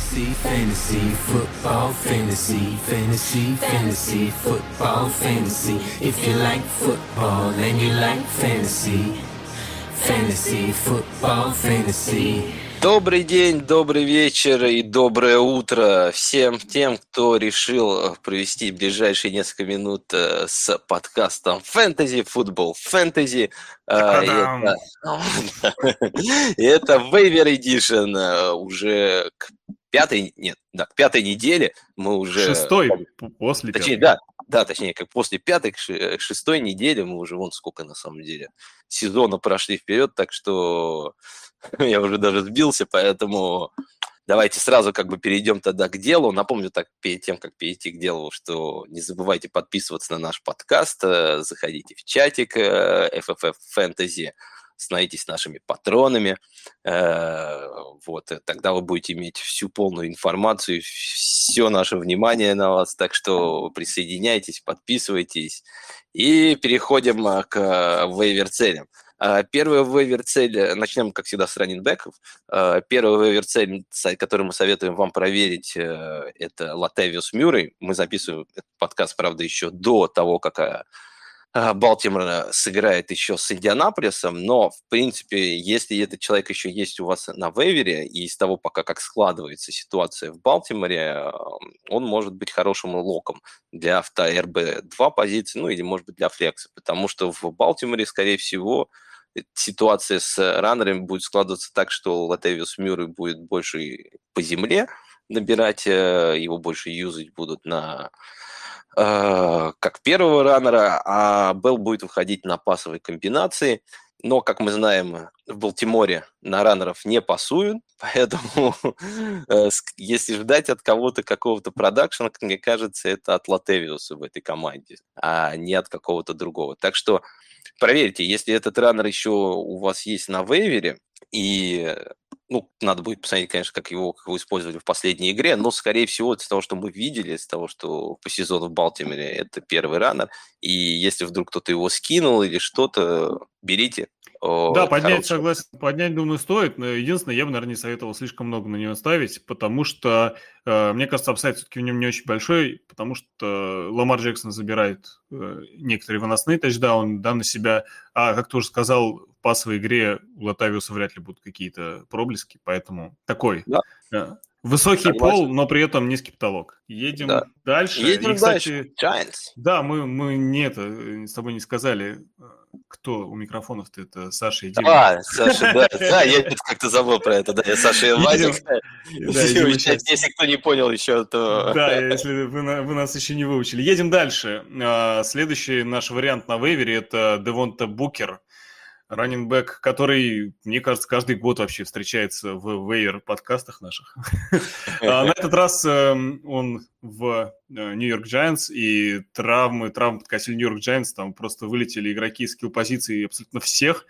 Fantasy, fantasy, football, fantasy, fantasy, fantasy, football, fantasy. If you like football and you like fantasy, fantasy, football, fantasy. Добрый день, добрый вечер и доброе утро всем тем, кто решил провести ближайшие несколько минут э, с подкастом Fantasy Football Fantasy. Э, Это, это Waiver Edition э, уже к пятой, нет, да, к пятой неделе мы уже... Шестой после Точнее, пятой. да, да, точнее, как после пятой к ше- к шестой неделе мы уже вон сколько на самом деле сезона прошли вперед, так что я уже даже сбился, поэтому давайте сразу как бы перейдем тогда к делу. Напомню так перед тем, как перейти к делу, что не забывайте подписываться на наш подкаст, э, заходите в чатик э, FFF Fantasy, становитесь нашими патронами, э, вот, э, тогда вы будете иметь всю полную информацию, все наше внимание на вас, так что присоединяйтесь, подписывайтесь, и переходим э, к вейвер-целям. Первая вейвер-цель, начнем, как всегда, с раннинбеков. Первая вейвер-цель, которую мы советуем вам проверить, это Латавиус Мюррей. Мы записываем этот подкаст, правда, еще до того, как Балтимор э, сыграет еще с Индианаполисом, но, в принципе, если этот человек еще есть у вас на вейвере, и из того, пока как складывается ситуация в Балтиморе, э, он может быть хорошим локом для авто РБ-2 позиции, ну или, может быть, для флекса, потому что в Балтиморе, скорее всего, э, ситуация с раннерами будет складываться так, что Латевиус Мюррей будет больше по земле набирать, его больше юзать будут на как первого раннера, а Белл будет выходить на пасовой комбинации. Но, как мы знаем, в Балтиморе на раннеров не пасуют, поэтому э, если ждать от кого-то какого-то продакшена, мне кажется, это от Латевиуса в этой команде, а не от какого-то другого. Так что проверьте, если этот раннер еще у вас есть на вейвере, и ну, надо будет посмотреть, конечно, как его, как его использовали в последней игре, но, скорее всего, из того, что мы видели, из того, что по сезону в Балтиморе, это первый раннер, и если вдруг кто-то его скинул или что-то, берите. Да, поднять, хороший. согласен, поднять, думаю, стоит. Но единственное, я бы, наверное, не советовал слишком много на него ставить, потому что, э, мне кажется, апсайд все-таки в нем не очень большой, потому что Ламар Джексон забирает э, некоторые выносные тачдауны да, на себя, а, как ты уже сказал, в пасовой игре у Латавиуса вряд ли будут какие-то проблески, поэтому такой Да. Высокий Согласен. пол, но при этом низкий потолок. Едем Да. дальше. Едем И, кстати, дальше. Giants. Да, мы, мы не это, э, с тобой не сказали, э, кто у микрофонов-то, это Саша и Дима. А, Саша, да, да, я как-то забыл про это, да, я Саша и Вадик. Если кто не понял еще, то... Да, если вы нас еще не выучили. Едем дальше. А, Следующий наш вариант на вейвере – это Девонта Букер, раннинбэк, который, мне кажется, каждый год вообще встречается в вейвер подкастах наших. А На этот раз эм, он в э, Нью-Йорк Giants, и травмы, травмы подкосили Нью-Йорк Giants, там просто вылетели игроки из скилл-позиций абсолютно всех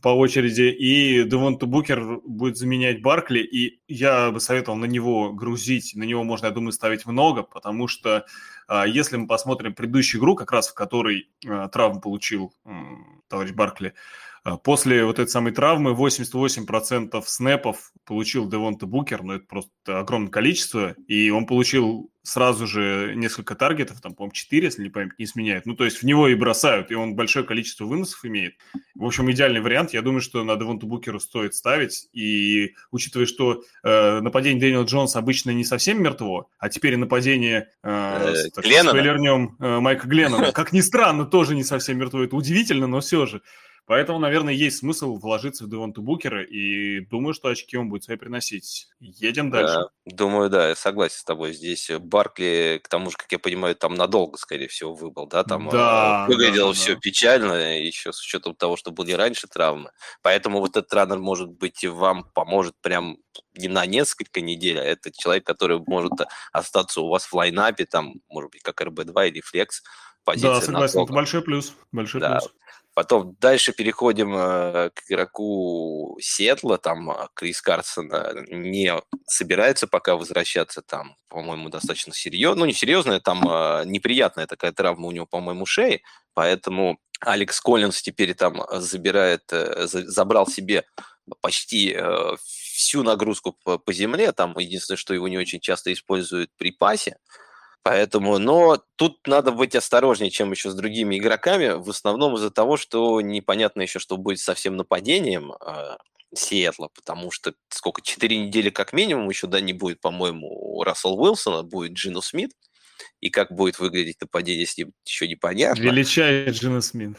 по очереди, и Девонта Букер будет заменять Баркли, и я бы советовал на него грузить, на него можно, я думаю, ставить много, потому что а, если мы посмотрим предыдущую игру, как раз в которой а, травму получил товарищ Баркли, а, После вот этой самой травмы 88% снэпов получил Девонта Букер, ну это просто огромное количество, и он получил сразу же несколько таргетов, там, по-моему, 4, если не память не изменяет. Ну, то есть в него и бросают, и он большое количество выносов имеет. В общем, идеальный вариант. Я думаю, что на Девонту Букеру стоит ставить, и учитывая, что э, нападение Дэниела Джонса обычно не совсем мертво, а теперь нападение Э, э, так, Гленнона. спойлернем, э, Майка Гленнона, как ни странно, тоже не совсем мертво. Это удивительно, но все же. Поэтому, наверное, есть смысл вложиться в Девонту Букера, и думаю, что очки он будет свои приносить. Едем дальше. Да, думаю, да, я согласен с тобой. Здесь Баркли, к тому же, как я понимаю, там надолго, скорее всего, выбыл, да? Там э, Да, выглядело да, да, все да. печально, еще с учетом того, что были раньше травмы. Поэтому вот этот раннер, может быть, вам поможет прям не на несколько недель, а это человек, который может остаться у вас в лайнапе, там, может быть, как РБ2 или флекс. Позиция Да, согласен, это большой плюс. Большой Да. плюс. Потом дальше переходим э, к игроку Сиэтла. Там э, Крис Карсон э, не собирается пока возвращаться. Там, по-моему, достаточно серьезно. Ну, не серьезная, там э, неприятная такая травма у него, по-моему, шеи. Поэтому Алекс Коллинс теперь там забирает, э, за- забрал себе почти всю нагрузку по земле, там единственное, что его не очень часто используют при пасе, Поэтому, но тут надо быть осторожнее, чем еще с другими игроками, в основном из-за того, что непонятно еще, что будет со всем нападением э, Сиэтла, потому что сколько, четыре недели как минимум еще, да, не будет, по-моему, Рассел Уилсона, будет Джину Смит, и как будет выглядеть нападение с ним, еще непонятно. Величает Джина Смит.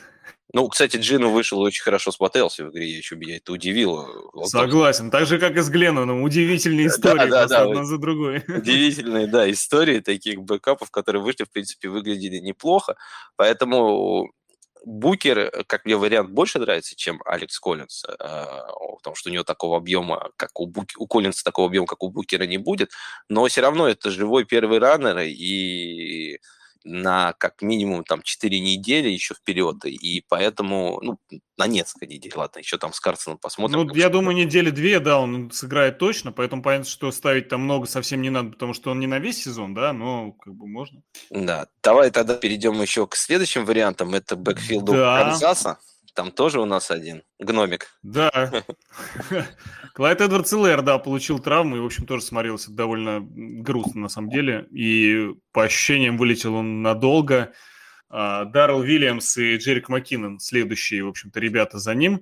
Ну, кстати, Джину вышел и очень хорошо смотрелся в игре, еще меня это удивило. Он Согласен, так же, как и с Гленноном, удивительные истории да, да, да, одна за другой. Удивительные, да, истории таких бэкапов, которые вышли, в принципе, выглядели неплохо, поэтому Букер, как мне вариант, больше нравится, чем Алекс Коллинс, э, потому что у него такого объема, как у, Бук... у Коллинса такого объема, как у Букера не будет, но все равно это живой первый раннер, и на как минимум там 4 недели еще вперед, и поэтому, ну, на несколько недель, ладно, еще там с Карсоном посмотрим. Ну, я думаю, недели две, да, он сыграет точно, поэтому понятно, что ставить там много совсем не надо, потому что он не на весь сезон, да, но как бы можно. Да, давай тогда перейдем еще к следующим вариантам, это бэкфилду да. Канзаса. Там тоже у нас один гномик. Да. Клайд Эдвардс Лэр, да, получил травму и, в общем, тоже смотрелся довольно грустно на самом деле. И по ощущениям вылетел он надолго. А, Даррел Вильямс и Джерик Маккинон, следующие, в общем-то, ребята за ним.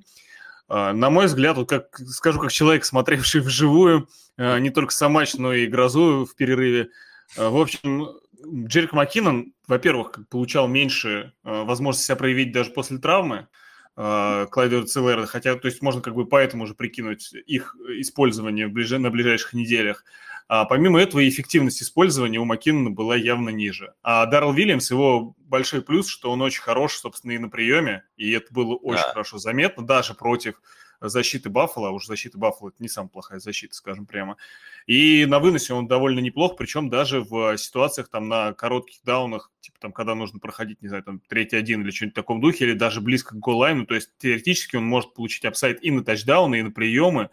А, на мой взгляд, вот как скажу, как человек, смотревший вживую а, не только сам матч, но и грозу в перерыве. В общем, Джерик Маккинон, во-первых, получал меньше возможности себя проявить даже после травмы. А, Клайд Эдвардс-Эллера, хотя, то есть можно как бы поэтому уже прикинуть их использование в ближ... на ближайших неделях. А помимо этого, эффективность использования у Маккинона была явно ниже. А Даррел Вильямс, его большой плюс, что он очень хорош, собственно, и на приеме, и это было очень да. хорошо заметно, даже против защиты Баффала, а уж защита Баффала это не самая плохая защита, скажем прямо. И на выносе он довольно неплох, причем даже в ситуациях там на коротких даунах, типа там, когда нужно проходить, не знаю, там третий один или что-нибудь в таком духе, или даже близко к goal line у, то есть теоретически он может получить upside и на тачдауны, и на приемы,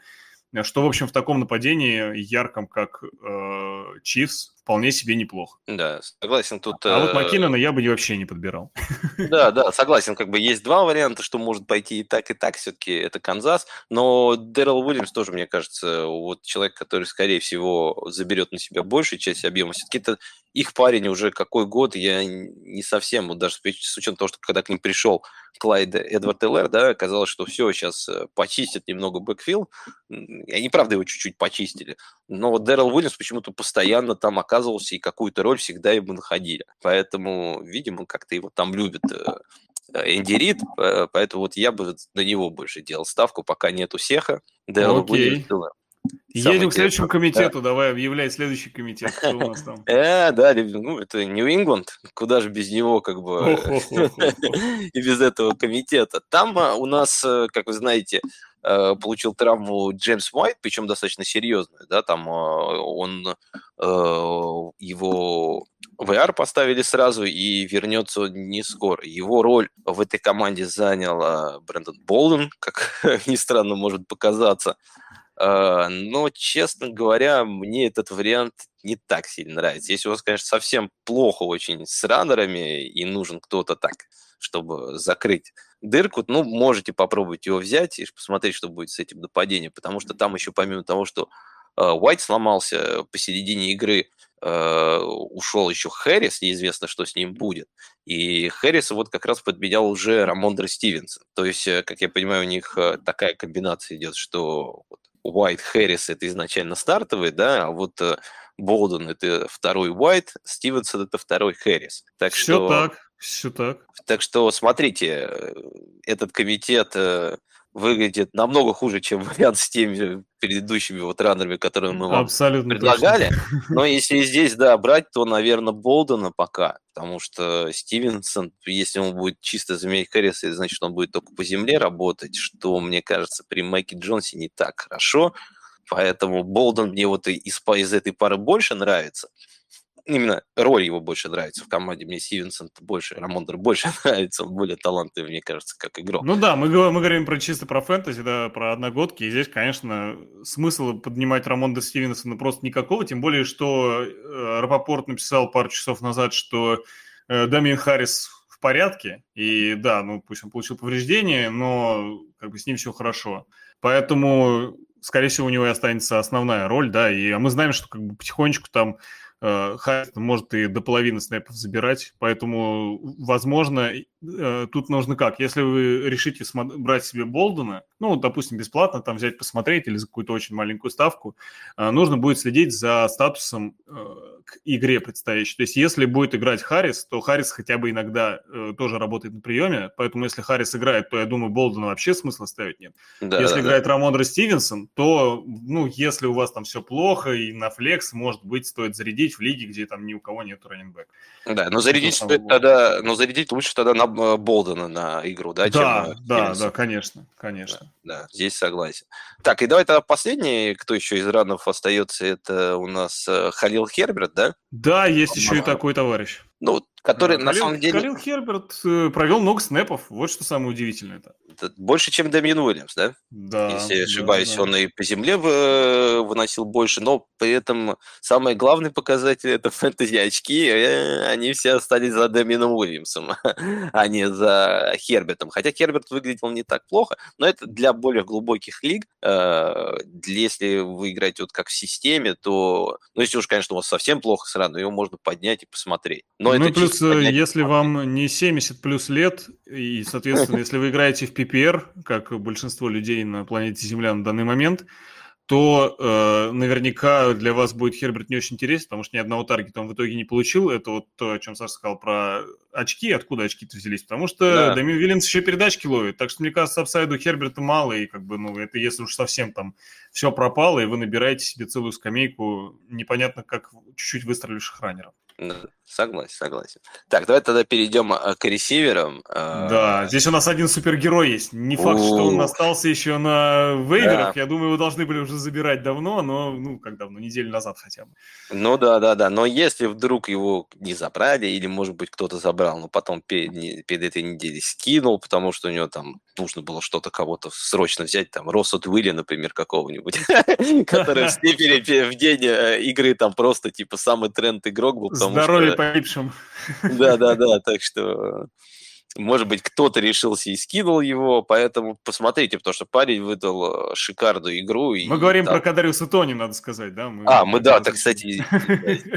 что, в общем, в таком нападении ярком, как э, Chiefs, вполне себе неплохо. Да, согласен тут. А, а вот Маккинона я бы вообще не подбирал. Да, да, согласен. Как бы есть два варианта, что может пойти и так, и так. Все-таки это Канзас. Но Дэрил Уильямс тоже, мне кажется, вот человек, который, скорее всего, заберет на себя большую часть объема. Все-таки это их парень уже какой год, я не совсем, вот даже с учетом того, что когда к ним пришел Клайд Эдвардс-Эллер, да, оказалось, что все, сейчас э, почистят немного backfield. И они, правда, его чуть-чуть почистили. Но вот Дэрил Уильямс почему-то постоянно там оказывался и какую-то роль всегда ему находили. Поэтому, видимо, как-то его там любят э, Энди Рид, поэтому вот я бы на него больше делал ставку, пока нету Сеха. Дэрил Уильямс Едем к следующему комитету, да. давай объявляй следующий комитет, что у нас там. Э, да, ну, это Нью-Ингланд, куда же без него, как бы, и без этого комитета. Там а, у нас, э, как вы знаете, э, получил травму Джеймс Уайт, причем достаточно серьезную, да, там а, он, э, его VR поставили сразу и вернется не скоро. Его роль в этой команде занял Брэндон Болден, как ни странно может показаться. А, но, честно говоря, мне этот вариант не так сильно нравится. Если у вас, конечно, совсем плохо очень с раннерами и нужен кто-то так, чтобы закрыть дырку, ну, можете попробовать его взять и посмотреть, что будет с этим нападением, потому что там еще помимо того, что Уайт сломался посередине игры, Uh, ушел еще Хэрис, неизвестно, что с ним будет. И Хэрис вот как раз подменял уже Рамондра Стивенсон. То есть, э, как я понимаю, у них э, такая комбинация идет, что вот Уайт Хэррис это изначально стартовый, да, а вот э, Болден это второй Уайт, Стивенсон это второй Хэррис. Так все что, так, все так. Так что смотрите, э, этот комитет э, выглядит намного хуже, чем вариант с теми предыдущими вот раннерами, которые мы вам Абсолютно предлагали. Точно. Но если здесь, да, брать, то, наверное, Болдена пока, потому что Стивенсон, если он будет чисто заменять Харриса, значит, он будет только по земле работать, что, мне кажется, при Майке Джонсе не так хорошо. Поэтому Болден мне вот из, из этой пары больше нравится именно роль его больше нравится в команде. Мне Стивенсон больше, Рамондер больше нравится, он более талантливый, мне кажется, как игрок. Ну да, мы, мы говорим про чисто про фэнтези, да, про одногодки, и здесь, конечно, смысла поднимать Рамонда Стивенсона просто никакого, тем более, что э, Рапопорт написал пару часов назад, что э, Дамин Харрис в порядке, и да, ну пусть он получил повреждение, но как бы с ним все хорошо. Поэтому скорее всего, у него и останется основная роль, да, и а мы знаем, что как бы потихонечку там Харрисон может и до половины снэпов забирать, поэтому, возможно, э, тут нужно как? Если вы решите брать себе Болдена, ну, допустим, бесплатно там взять посмотреть или за какую-то очень маленькую ставку, э, нужно будет следить за статусом к игре предстоящей. То есть если будет играть Харрис, то Харрис хотя бы иногда тоже работает на приеме, поэтому если Харрис играет, то, я думаю, Болдена вообще смысла ставить нет. Да, если да, играет да. Рамондра Стивенсон, то, ну, если у вас там все плохо и на флекс, может быть, стоит зарядить зарядить в лиге, где там ни у кого нет раненбэк. Да, но зарядить стоит тогда, но зарядить лучше тогда на э, Болдена на игру, да? Да, чем да, да, конечно, конечно. Да, да, здесь согласен. Так, и давай тогда последний, кто еще из ранов остается, это у нас э, Халил Херберт, да? Да, есть еще и такой товарищ. Ну, который Халил, на самом деле... Халил Херберт э, провел много снэпов, вот что самое удивительное. -то. Это больше, чем Дамин Уильямс, да? Да. Если я ошибаюсь, да, он и по земле э, выносил больше, но при этом самый главный показатель это фэнтези очки, э, они все остались за Дамином Уильямсом, а не за Хербертом. Хотя Херберт выглядел не так плохо, но это для более глубоких лиг. Если вы играете вот как в системе, то, ну, если уж, конечно, у вас совсем плохо сразу, его можно поднять и посмотреть. Но ну, это плюс, если вам не 70 плюс лет, и, соответственно, если вы играете в PPR, как большинство людей на планете Земля на данный момент, то э, наверняка для вас будет Херберт не очень интересен, потому что ни одного таргета он в итоге не получил. Это вот то, о чем Саша сказал про очки, откуда очки-то взялись. Потому что да. Дамин Вильямс еще передачки ловит. Так что, мне кажется, апсайду Херберта мало, и как бы, ну, это если уж совсем там все пропало, и вы набираете себе целую скамейку непонятно как чуть-чуть выстреливших раннеров. Согласен, согласен. Так, давай тогда перейдем а, к ресиверам. А. Да, здесь у нас один супергерой есть. Не факт, что он остался еще на вейверах. Я думаю, его должны были уже забирать давно, но, ну, как давно, неделю назад хотя бы. Ну да, да, да. Но если вдруг его не забрали, или, может быть, кто-то забрал, но потом перед, перед этой неделей скинул, потому что у него там нужно было что-то кого-то срочно взять, там, Росот Уилли, например, какого-нибудь, который в день э, игры там просто, типа, самый тренд игрок был, Здоровье погибшим. Да-да-да, так что может быть, кто-то решился и скинул его, поэтому посмотрите, потому что парень выдал э, шикарную игру. Мы и, говорим там... про Кадариуса Тони, надо сказать, да? Мы... А, мы, да, так, кстати,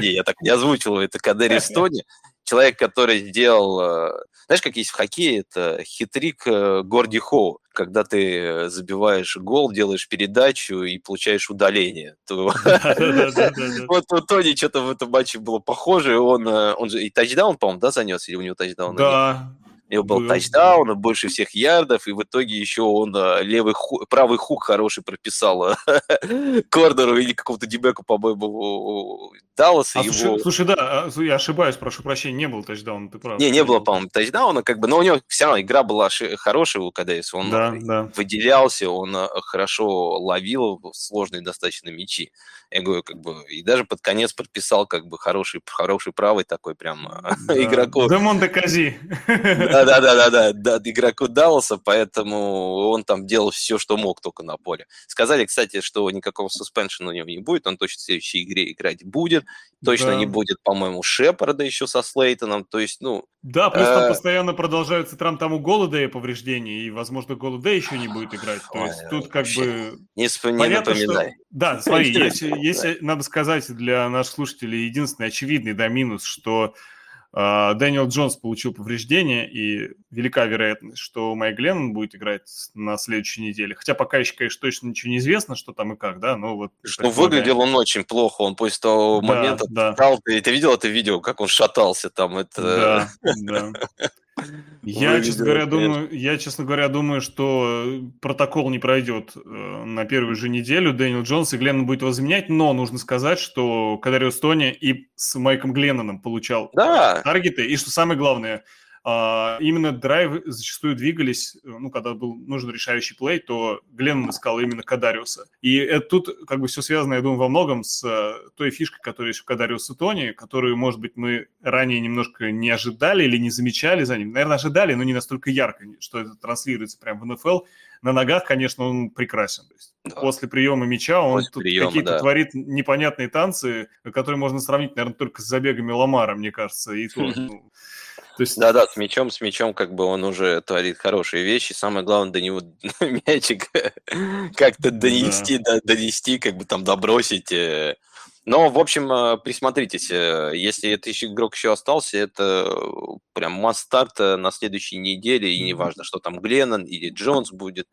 я так не озвучил, это Кадариус Тони, человек, который сделал, э, знаешь, как есть в хоккее, это хитрик э, Горди Хоу, когда ты забиваешь гол, делаешь передачу и получаешь удаление. Вот у Тони что-то в этом матче было похоже, он, он же и тачдаун, по-моему, да, занес, или у него тачдаун? Да, у него был, был тачдаун, да. больше всех ярдов, и в итоге еще он левый ху, правый хук хороший прописал корнеру или какому-то дебеку, по-моему, Далласа. А, его... слушай, слушай, да, а, я ошибаюсь, прошу прощения, не было тачдауна, ты прав. Не, не было, по-моему, тачдауна, как бы, но у него все равно игра была хорошая у КДС, он да, да. выделялся, он хорошо ловил сложные достаточно мячи. Я говорю, как бы, и даже под конец подписал, как бы, хороший, хороший правый такой прям да. игроку. Кази. Да, да, да, да, да, игроку Далласа, поэтому он там делал все, что мог только на поле. Сказали, кстати, что никакого суспеншена у него не будет, он точно в следующей игре играть будет, точно да. не будет, по-моему, Шепарда еще со Слейтоном, то есть, ну... Да, плюс там э, постоянно продолжаются там, там у Голодея повреждения, и, возможно, Голодей еще не будет играть, то есть тут как бы... Не, не напоминай. Да, смотри, если, надо сказать для наших слушателей единственный очевидный, да, минус, что Дэниел Джонс получил повреждение, и велика вероятность, что Майк Леннон будет играть на следующей неделе. Хотя пока еще, конечно, точно ничего не известно, что там и как, да, но вот... Ну, выглядел он очень плохо, он после того да, момента... Да. Стал, ты, ты видел это видео, как он шатался там? Это... Да, да. Я, честно говоря, думаю, я, честно говоря, думаю, что протокол не пройдет э, на первую же неделю. Дэниел Джонс и Гленнон будет его заменять, но нужно сказать, что Кадариус Тони и с Майком Гленноном получал да. таргеты, и что самое главное – именно драйвы зачастую двигались, ну, когда был нужен решающий плей, то Гленн искал именно Кадариуса. И это тут как бы все связано, я думаю, во многом с э, той фишкой, которая есть у Кадариуса Тони, которую, может быть, мы ранее немножко не ожидали или не замечали за ним. Наверное, ожидали, но не настолько ярко, что это транслируется прямо в НФЛ. На ногах, конечно, он прекрасен. То есть да. После приема мяча он тут какие-то да. творит непонятные танцы, которые можно сравнить, наверное, только с забегами Ламара, мне кажется. И то, ну, То есть... Да-да, с мячом, с мячом как бы он уже творит хорошие вещи. Самое главное до него мячик как-то донести, да. донести, как бы там добросить. Но, в общем, э, присмотритесь, э, если этот игрок еще остался, это э, прям масс-старт на следующей неделе, и неважно, что там Гленнон или Джонс будет.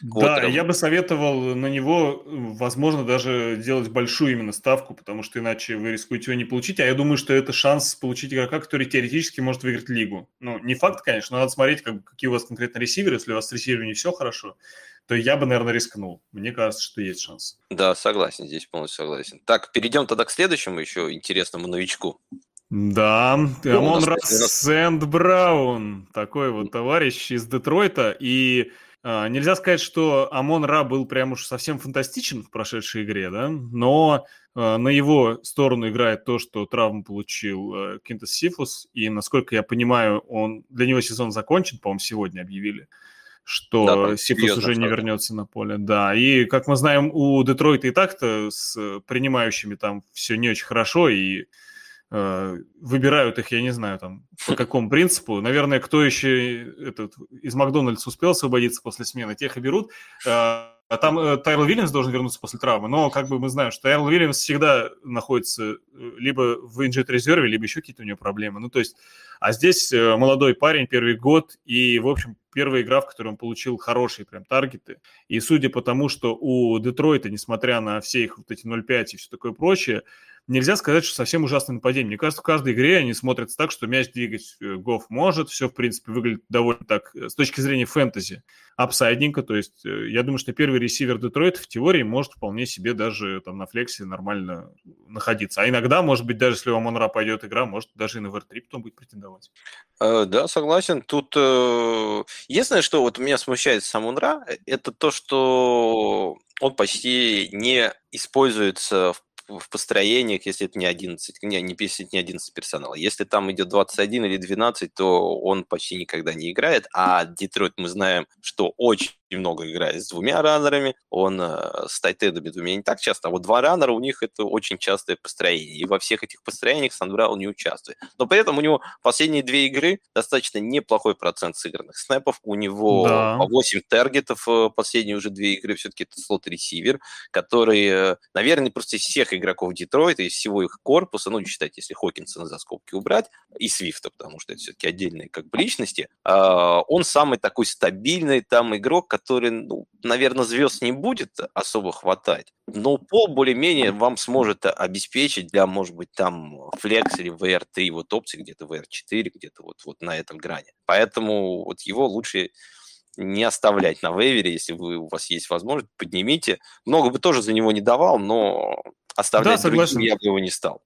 Да, я бы советовал на него, возможно, даже делать большую именно ставку, потому что иначе вы рискуете его не получить, а я думаю, что это шанс получить игрока, который теоретически может выиграть лигу. Ну, не факт, конечно, но надо смотреть, как, какие у вас конкретно ресиверы, если у вас с ресиверами все хорошо, то я бы, наверное, рискнул. Мне кажется, что есть шанс. Да, согласен, здесь полностью согласен. Так, перейдем тогда к следующему еще интересному новичку. Да, Амон Рассенд Браун, такой вот товарищ из Детройта. И а, нельзя сказать, что Амон Ра был прям уж совсем фантастичен в прошедшей игре, да, но а, на его сторону играет то, что травму получил а, Кинтас Сифус, и, насколько я понимаю, он для него сезон закончен, по-моему, сегодня объявили что да, Сифус уже не вернется на поле. Да, и, как мы знаем, у Детройта и так-то с принимающими там все не очень хорошо, и э, выбирают их, я не знаю, там, по какому принципу. Наверное, кто еще этот, из Макдональдса успел освободиться после смены, тех и берут. Э, а там э, Тайрл Уильямс должен вернуться после травмы, но как бы мы знаем, что Тайрл Уильямс всегда находится э, либо в инжит резерве, либо еще какие-то у него проблемы. Ну, то есть, а здесь э, молодой парень, первый год, и, в общем, первая игра, в которой он получил хорошие прям таргеты. И судя по тому, что у Детройта, несмотря на все их вот эти 0,5 и все такое прочее, нельзя сказать, что совсем ужасное нападение. Мне кажется, в каждой игре они смотрятся так, что мяч двигать э, Гофф может, все, в принципе, выглядит довольно так, э, с точки зрения фэнтези, апсайдненько, то есть э, я думаю, что первый ресивер Детройта в теории может вполне себе даже там на флексе нормально находиться. А иногда, может быть, даже если у Амонра пойдет игра, может даже и на вр потом будет претендовать. Да, согласен. Тут единственное, что вот меня смущает с Амонра, это то, что он почти не используется в в построениях, если это не 11, не, не, если это не 11 персонала. Если там идет 21 или 12, то он почти никогда не играет, а Детройт мы знаем, что очень много играет с двумя раннерами, он э, с тайтедами двумя не так часто, а вот два раннера у них это очень частое построение, и во всех этих построениях Сандбраун не участвует. Но при этом у него последние две игры достаточно неплохой процент сыгранных снэпов, у него да. по 8 таргетов э, последние уже две игры, все-таки это слот-ресивер, который, э, наверное, просто из всех игроков Детройта, из всего их корпуса, ну, не считать, если Хокинсона за скобки убрать, и Свифта, потому что это все-таки отдельные как бы личности, а, он самый такой стабильный там игрок, который, ну, наверное, звезд не будет особо хватать, но пол более-менее вам сможет обеспечить для, может быть, там флекс или VR3 вот опции, где-то VR4, где-то вот, вот на этом грани. Поэтому вот его лучше не оставлять на вейвере, если вы, у вас есть возможность, поднимите. Много бы тоже за него не давал, но оставлять да, другим я бы его не стал.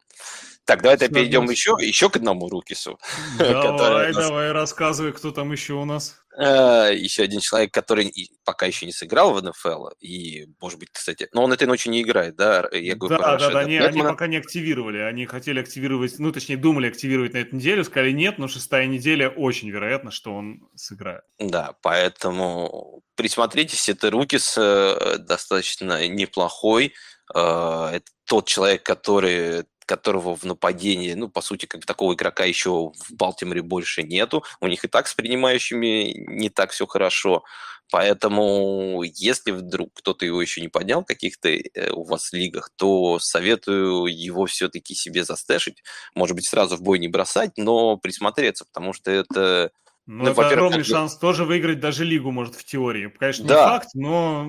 Так, давайте перейдем еще, еще к одному Рукису. Давай, нас... давай, рассказывай, кто там еще у нас. Э, еще один человек, который пока еще не сыграл в НФЛ, и, может быть, кстати, но он этой ночью не играет, да? Я говорю, да, да, да, они, они пока не активировали, они хотели активировать, ну, точнее, думали активировать на эту неделю, сказали нет, но шестая неделя очень вероятно, что он сыграет. Да, поэтому присмотритесь, это Рукис э, достаточно неплохой, э, это тот человек, который которого в нападении, ну, по сути, как такого игрока еще в Балтиморе больше нету. У них и так с принимающими не так все хорошо. Поэтому, если вдруг кто-то его еще не поднял в каких-то э, у вас лигах, то советую его все-таки себе застэшить. Может быть, сразу в бой не бросать, но присмотреться, потому что это... Ну, ну это огромный как... шанс тоже выиграть даже лигу, может, в теории. Конечно, не да. факт, но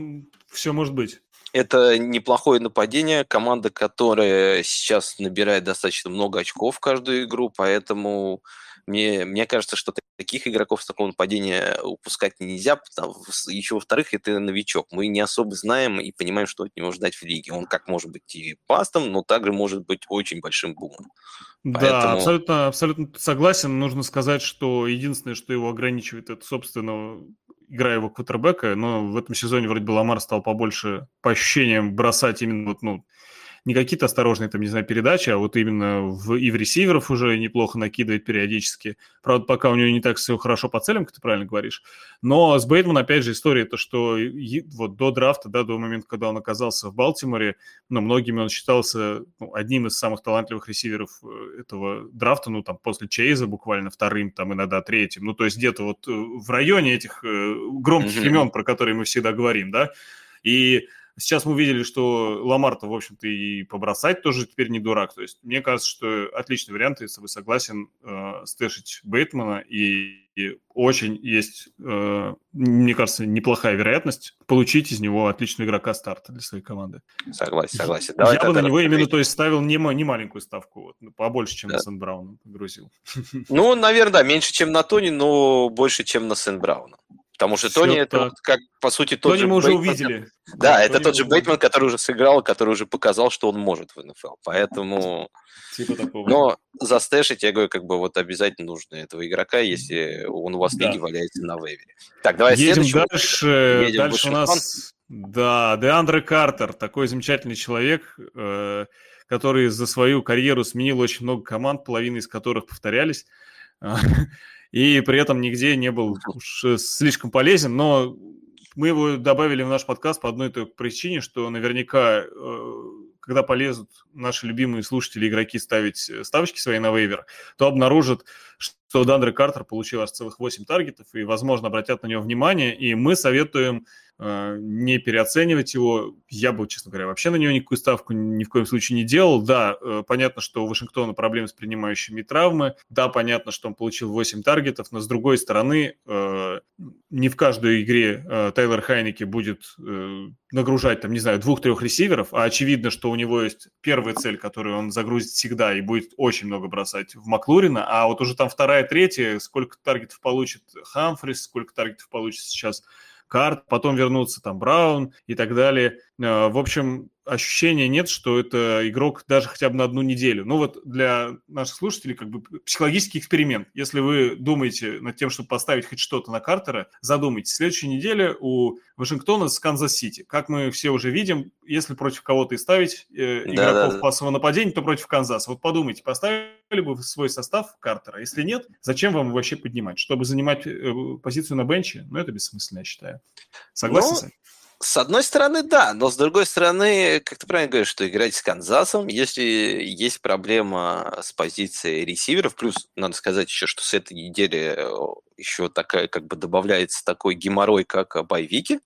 все может быть. Это неплохое нападение. Команда, которая сейчас набирает достаточно много очков в каждую игру, поэтому мне, мне кажется, что таких игроков с такого нападения упускать нельзя. Потому, еще во-вторых, это новичок. Мы не особо знаем и понимаем, что от него ждать в лиге. Он как может быть и пастом, но также может быть очень большим бумом. Да, Поэтому... абсолютно, абсолютно согласен. Нужно сказать, что единственное, что его ограничивает, это, собственно, игра его квотербека, но в этом сезоне вроде бы Ламар стал побольше, по ощущениям, бросать именно вот, ну, не какие-то осторожные, там, не знаю, передачи, а вот именно в, и в ресиверов уже неплохо накидывает периодически. Правда, пока у него не так все хорошо по целям, как ты правильно говоришь. Но с Бейтман, опять же, история, то, что вот до драфта, да, до момента, когда он оказался в Балтиморе, ну, многими он считался ну, одним из самых талантливых ресиверов э, этого драфта, ну, там, после Чейза буквально вторым, там, иногда третьим. Ну, то есть где-то вот э, в районе этих э, громких mm-hmm. имен, про которые мы всегда говорим, да. И Сейчас мы увидели, что Ламарта, в общем-то, и побросать тоже теперь не дурак. То есть мне кажется, что отличный вариант, если вы согласен, э, стэшить Бейтмана, и, и очень есть, э, мне кажется, неплохая вероятность получить из него отличного игрока старта для своей команды. Согласен, согласен. Давай Я бы на него именно, то есть, ставил не, не маленькую ставку, вот, ну, побольше, чем да. на Сен Брауна грузил. Ну, наверное, да, меньше, чем на Тони, но больше, чем на Сен Брауна. Потому что Все Тони это вот как, по сути, тот Тони же мы уже Бейтман, увидели. Да, да это Тони тот же Бейтман, который уже сыграл, который уже показал, что он может в НФЛ. Поэтому... Типа такого. Но застэшить, я говорю, как бы вот обязательно нужно этого игрока, если он у вас да. лиге валяется на вейвере. Так, давай Едем следующий. дальше. Едем дальше у нас... Да, Деандре Картер, такой замечательный человек, э, который за свою карьеру сменил очень много команд, половина из которых повторялись и при этом нигде не был уж э, слишком полезен, но мы его добавили в наш подкаст по одной только причине, что наверняка, э, когда полезут наши любимые слушатели, игроки ставить э, ставочки свои на вейвер, то обнаружат, что Дандре Картер получил аж целых 8 таргетов, и, возможно, обратят на него внимание, и мы советуем Э, не переоценивать его. Я бы, честно говоря, вообще на него никакую ставку ни в коем случае не делал. Да, э, понятно, что у Вашингтона проблемы с принимающими травмы. Да, понятно, что он получил 8 таргетов, но с другой стороны, э, не в каждой игре Тайлер Хайнеки будет нагружать, там, не знаю, двух-трех ресиверов, а очевидно, что у него есть первая цель, которую он загрузит всегда и будет очень много бросать в Маклурина, а вот уже там вторая, третья, сколько таргетов получит Хамфрис, сколько таргетов получит сейчас Карт, потом вернуться там Браун и так далее. Э, в общем, ощущения нет, что это игрок даже хотя бы на одну неделю. Ну вот для наших слушателей как бы психологический эксперимент. Если вы думаете над тем, чтобы поставить хоть что-то на Картера, задумайтесь. Следующая неделя у Вашингтона с Канзас-Сити. Как мы все уже видим, если против кого-то и ставить э, игроков да, да, пассового нападения, то против Канзаса. Вот подумайте, поставили бы в свой состав Картера? Если нет, зачем вам вообще поднимать? Чтобы занимать э, позицию на бенче? Ну, это бессмысленно, я считаю. Согласен? Ну, с одной стороны, да, но с другой стороны, как ты правильно говоришь, что играть с Канзасом, если есть проблема с позицией ресиверов, плюс, надо сказать еще, что с этой недели э, еще такая, как бы добавляется такой геморрой, как боевики.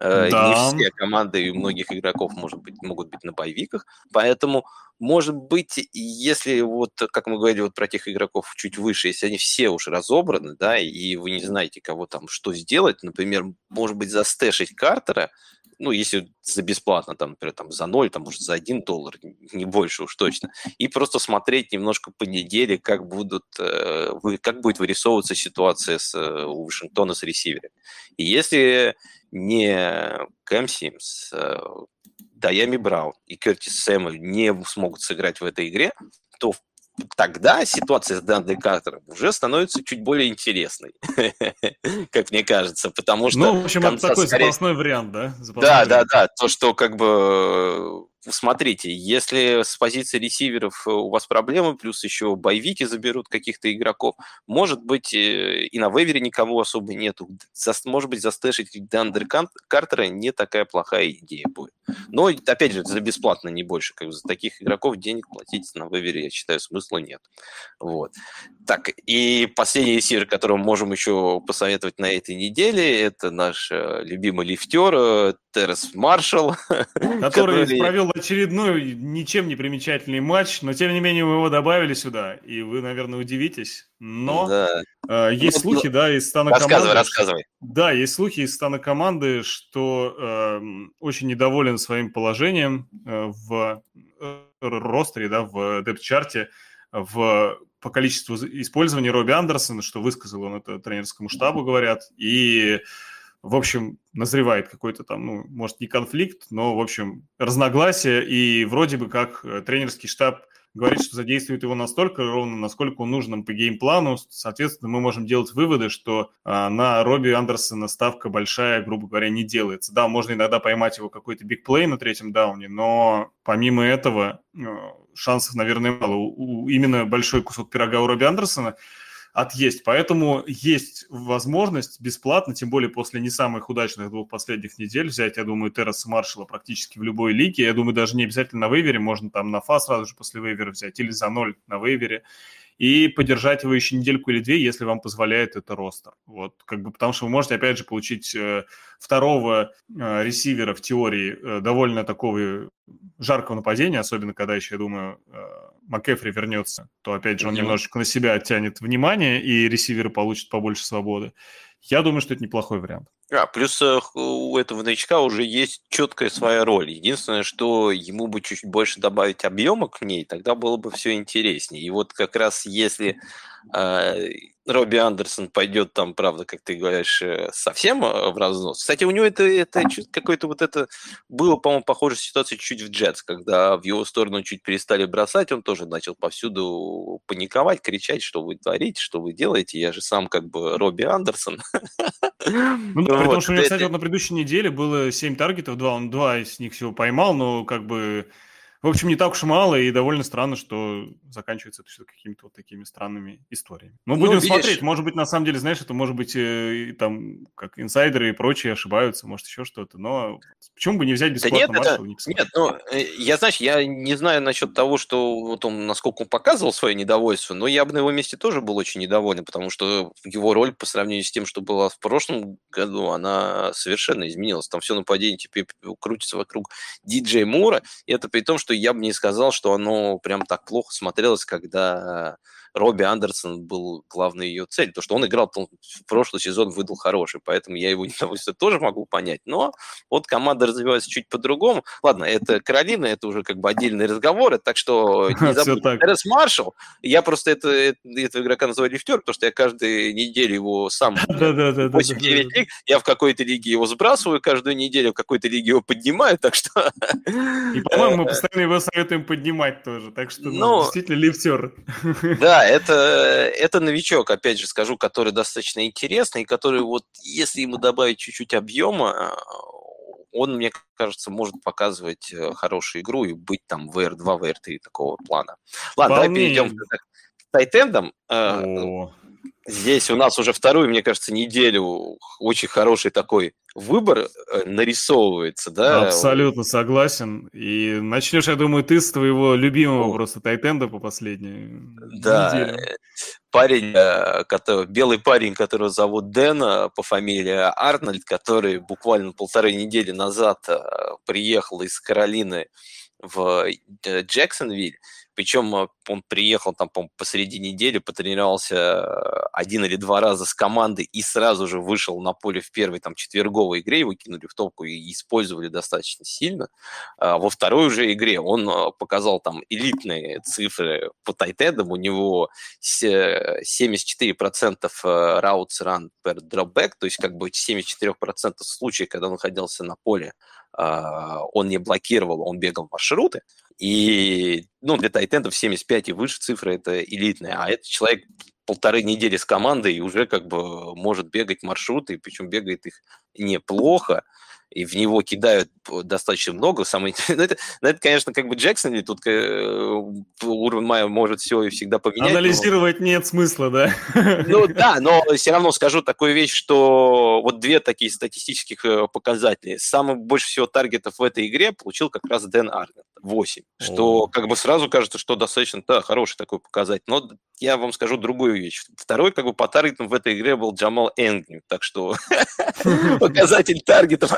Э, да. Не все команды и у многих игроков может быть, могут быть на боевиках, поэтому может быть, если вот, как мы говорили вот про тех игроков чуть выше, если они все уже разобраны, да, и вы не знаете, кого там что сделать, например, может быть, застэшить Картера, ну, если за бесплатно, там, например, там, за 0, там, может, за 1 доллар, не больше уж точно, и просто смотреть немножко по неделе, как будут, э, как будет вырисовываться ситуация с, э, у Вашингтона с ресиверами. И если не Кэм Симс, э, Дайами Браун и Кертис Сэмюэль не смогут сыграть в этой игре, то тогда ситуация с Дандой Картером уже становится чуть более интересной, как мне кажется, потому что... Ну, в общем, это такой скорее... запасной вариант, да? Запасной да, вариант. да, да, то, что как бы смотрите, если с позиции ресиверов э, у вас проблемы, плюс еще боевики заберут каких-то игроков, может быть, э, и на вейвере никого особо нету. Может быть, застэшить Дандер Картера не такая плохая идея будет. Но, опять же, за бесплатно, не больше. Как бы за таких игроков денег платить на вейвере, я считаю, смысла нет. Вот. Так, и последний ресивер, которого мы можем еще посоветовать на этой неделе, это наш э, любимый лифтер Террес Маршалл. Который, который провел очередной ничем не примечательный матч, но тем не менее мы его добавили сюда, и вы, наверное, удивитесь. Но да. э, есть ну, слухи, да, из стана рассказывай, команды. Рассказывай, Да, есть слухи из стана команды, что э, очень недоволен своим положением э, в э, ростере, да, в депт-чарте, в по количеству использования Робби Андерсона, что высказал он это тренерскому штабу, говорят, и в общем, назревает какой-то там, ну, может, не конфликт, но, в общем, разногласие, и вроде бы как э, тренерский штаб говорит, что задействует его настолько ровно, насколько он нужен по геймплану. Соответственно, мы можем делать выводы, что а, на Робби Андерсона ставка большая, грубо говоря, не делается. Да, можно иногда поймать его какой-то бигплей на третьем дауне, но помимо этого а, шансов, наверное, мало. У, у, именно большой кусок пирога у Робби Андерсона – отъесть. Поэтому есть возможность бесплатно, тем более после не самых удачных двух последних недель, взять, я думаю, Терраса Маршала практически в любой лиге. Я думаю, даже не обязательно на вейвере, можно там на фа сразу же после вейвера взять или за ноль на вейвере и подержать его еще недельку или две, если вам позволяет это ростер. Вот, как бы, потому что вы можете, опять же, получить э, второго э, ресивера в теории э, довольно такого жаркого нападения, особенно когда еще, я думаю, э, МакЭфри вернется, то, опять же, он немножечко на себя оттянет внимание, и ресиверы получат побольше свободы. Я думаю, что это неплохой вариант. А, плюс э, у этого новичка уже есть четкая своя роль. Единственное, что ему бы чуть-чуть больше добавить объема к ней, тогда было бы все интереснее. И вот как раз если э, Робби Андерсон пойдет там, правда, как ты говоришь, э, совсем э, в разнос. Кстати, у него это, это какой-то вот это... Было, по-моему, похожая ситуация чуть в Джетс, когда в его сторону чуть перестали бросать, он тоже начал повсюду паниковать, кричать, что вы творите, что вы делаете. Я же сам как бы Робби Андерсон. Ну, да, потому что у него, кстати, вот на предыдущей неделе было 7 таргетов, два, он два из них всего поймал, но как бы в общем, не так уж и мало, и довольно странно, что заканчивается это все какими-то вот такими странными историями. Мы ну, будем видишь... смотреть. Может быть, на самом деле, знаешь, это может быть э, там, как инсайдеры и прочие ошибаются, может, еще что-то. Но почему бы не взять бесплатно да нет, это... не Нет, ну, э, я, знаешь, я не знаю насчет того, что вот он, насколько он показывал свое недовольство, но я бы на его месте тоже был очень недоволен, потому что его роль по сравнению с тем, что была в прошлом году, она совершенно изменилась. Там все нападение теперь крутится вокруг диджея Мура, и это при том, что я бы не сказал, что оно прям так плохо смотрелось, когда Робби Андерсон был главной ее цель. То, что он играл в прошлый сезон, выдал хороший, поэтому я его недовольство тоже могу понять. Но вот команда развивается чуть по-другому. Ладно, это Каролина, это уже как бы отдельный разговор, так что не забудьте. Террес Маршалл, я просто это, этого игрока называю лифтер, потому что я каждую неделю его сам 8-9 лиг, я в какой-то лиге его сбрасываю каждую неделю, в какой-то лиге его поднимаю, так что... И, по-моему, мы постоянно его советуем поднимать тоже, так что ну, действительно лифтер. Да, это, это новичок, опять же скажу, который достаточно интересный, и который вот, если ему добавить чуть-чуть объема, он, мне кажется, может показывать э, хорошую игру и быть там VR2, VR3 такого плана. Ладно, Вполне. давай перейдем к тайтендам. Э, здесь у нас уже вторую, мне кажется, неделю очень хороший такой выбор э, нарисовывается, да? Абсолютно согласен. И начнешь, я думаю, ты с твоего любимого О. просто тайтенда по последней да. неделе. Парень, э, который, белый парень, которого зовут Дэн по фамилии Арнольд, который буквально полторы недели назад э, приехал из Каролины в Джексонвиль, причем э, он приехал там, по посреди недели, потренировался э, один или два раза с командой и сразу же вышел на поле в первой там четверговой игре, его кинули в топку и использовали достаточно сильно. А во второй уже игре он э, показал там элитные цифры по тайтедам, у него 74% routes run per dropback, то есть как бы 74% случаев, когда он находился на поле, а, он не блокировал, он бегал маршруты. И ну, для тайтендов 75 и выше цифры это элитная. А этот человек полторы недели с командой и уже как бы может бегать маршруты, причем бегает их неплохо и в него кидают достаточно много. Самое... но, это, но это, конечно, как бы Джексон, или тут э, Урбан Майер может все и всегда поменять. Анализировать но... нет смысла, да? Ну да, но все равно скажу такую вещь, что вот две такие статистических э, показателя. Самый больше всего таргетов в этой игре получил как раз Дэн Арнольд, 8. Что как бы сразу кажется, что достаточно, да, хороший такой показатель. Но я вам скажу другую вещь. Второй как бы по таргетам в этой игре был Джамал Энгню, так что показатель таргетов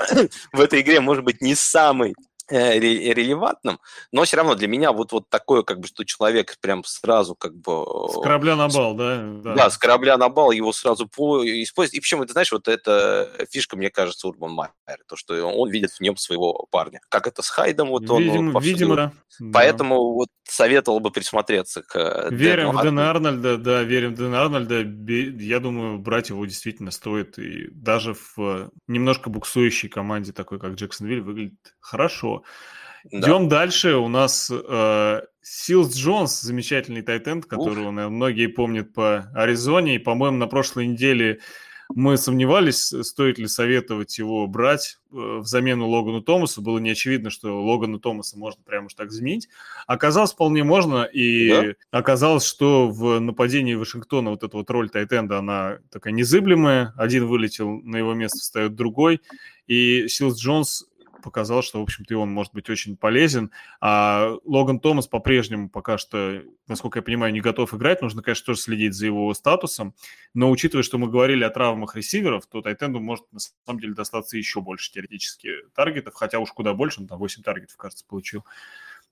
в этой игре может быть не самый релевантным, но все равно для меня вот, вот такое, как бы, что человек прям сразу как бы... С корабля на бал, да? Да, да с корабля на бал его сразу по... использовать. И причем, это, знаешь, вот эта фишка, мне кажется, Урбан Майер, то, что он видит в нем своего парня. Как это с Хайдом, вот он... Видимо, повсюду. видимо да. Поэтому да. вот советовал бы присмотреться к э, Верим Дэну в Дэна Арнольда, да, верим в Дэна Арнольда. Я думаю, брать его действительно стоит. И даже в немножко буксующей команде, такой как Джексонвиль, выглядит хорошо. Идем дальше. У нас э, Силс Джонс, замечательный тайтенд, которого наверное, многие помнят по Аризоне. И, по-моему, на прошлой неделе мы сомневались, стоит ли советовать его брать э, в замену Логану Томасу. Было не очевидно, что Логану Томаса можно прямо уж так заменить. Оказалось, вполне можно. И да? оказалось, что в нападении Вашингтона вот эта вот роль Тайтенда, она такая незыблемая. Один вылетел, на его место встает другой. И Силс Джонс показал, что, в общем-то, и он может быть очень полезен. А Логан Томас по-прежнему пока что, насколько я понимаю, не готов играть. Нужно, конечно, тоже следить за его статусом. Но учитывая, что мы говорили о травмах ресиверов, то Тайтенду может на самом деле достаться еще больше теоретически таргетов, хотя уж куда больше, он там 8 таргетов, кажется, получил.